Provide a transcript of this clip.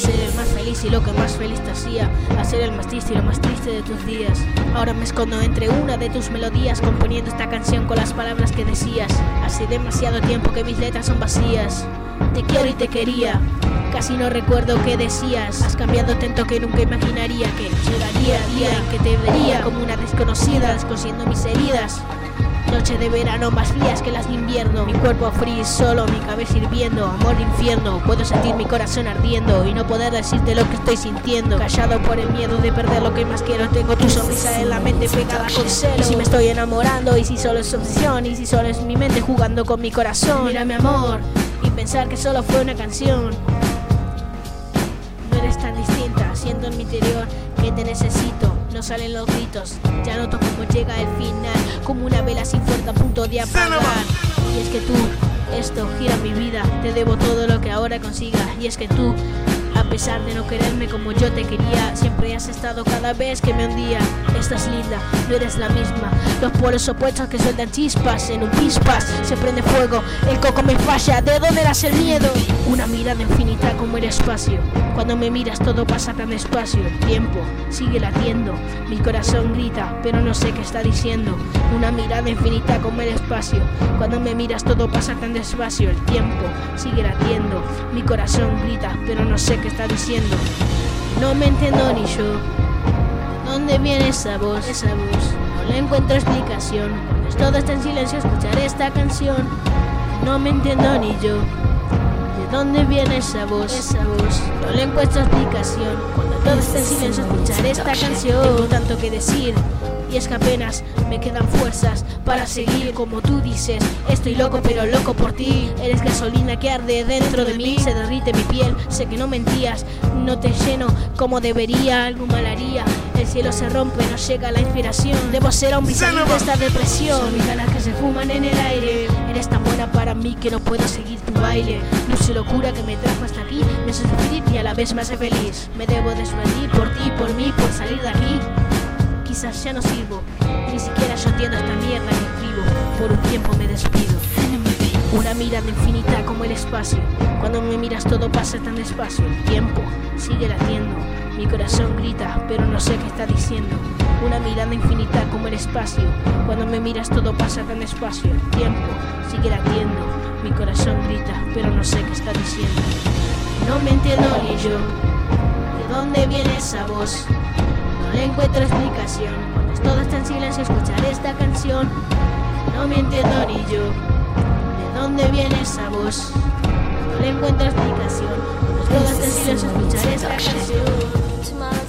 Ser el más feliz y lo que más feliz te hacía, a ser el más triste y lo más triste de tus días. Ahora me escondo entre una de tus melodías, componiendo esta canción con las palabras que decías. Hace demasiado tiempo que mis letras son vacías. Te quiero y te quería. Casi no recuerdo qué decías. Has cambiado tanto que nunca imaginaría que llegaría el día en que te vería como una desconocida, descosiendo mis heridas. Noche de verano más frías que las de invierno. Mi cuerpo frío solo, mi cabeza hirviendo. Amor infierno, puedo sentir mi corazón ardiendo y no poder decirte lo que estoy sintiendo. Callado por el miedo de perder lo que más quiero. Tengo tu sonrisa en la mente pegada con celo. Si me estoy enamorando, y si solo es obsesión, y si solo es mi mente jugando con mi corazón. Mira mi amor, y pensar que solo fue una canción. No eres tan distinta, siento en mi interior que te necesito. No salen los gritos, ya noto cómo llega el final, como una vela sin fuerza a punto de apagar. Y es que tú, esto gira mi vida, te debo todo lo que ahora consiga. Y es que tú, a pesar de no quererme como yo te quería, siempre has estado cada vez que me hundía. Estás linda, no eres la misma. Los polos opuestos que sueltan chispas, en un pispas se prende fuego. El coco me falla, ¿de dónde das el miedo? Una mirada infinita como el espacio. Cuando me miras todo pasa tan despacio. El tiempo sigue latiendo, mi corazón grita, pero no sé qué está diciendo. Una mirada infinita como el espacio. Cuando me miras todo pasa tan despacio. El tiempo sigue latiendo, mi corazón grita, pero no sé qué está diciendo. No me entiendo ni yo. ¿De dónde viene esa voz? Esa voz. No le encuentro explicación. Todo está en silencio, escucharé esta canción. No me entiendo ni yo. ¿De dónde viene esa voz? Esa voz. No le encuentro explicación. Cuando todo está en silencio, escucharé esta canción. Tengo tanto que decir. Y es que apenas me quedan fuerzas para seguir como tú dices. Estoy loco, pero loco por ti. Eres gasolina que arde dentro de mí. Se derrite mi piel, sé que no mentías. No te lleno como debería, algo mal haría. El cielo se rompe, no llega la inspiración. Debo ser hombre y salir de esta depresión. Son mis ganas que se fuman en el aire. Eres tan buena para mí que no puedo seguir tu baile. Luce locura que me trajo hasta aquí. Me hace sufrir y a la vez me hace feliz. Me debo despedir por ti, por mí, por salir de aquí quizás ya no sirvo. Ni siquiera yo entiendo esta mierda que escribo. Por un tiempo me despido. Una mirada infinita como el espacio. Cuando me miras todo pasa tan despacio. El tiempo sigue latiendo. Mi corazón grita, pero no sé qué está diciendo. Una mirada infinita como el espacio. Cuando me miras todo pasa tan despacio. Tiempo sigue latiendo. Mi corazón grita, pero no sé qué está diciendo. No me entiendo ni yo. ¿De dónde viene esa voz? No le encuentro explicación. Cuando todo está en silencio, escucharé esta canción. No me entiendo ni yo. ¿De dónde viene esa voz? Encuentro explicación. Escucharé esta canción.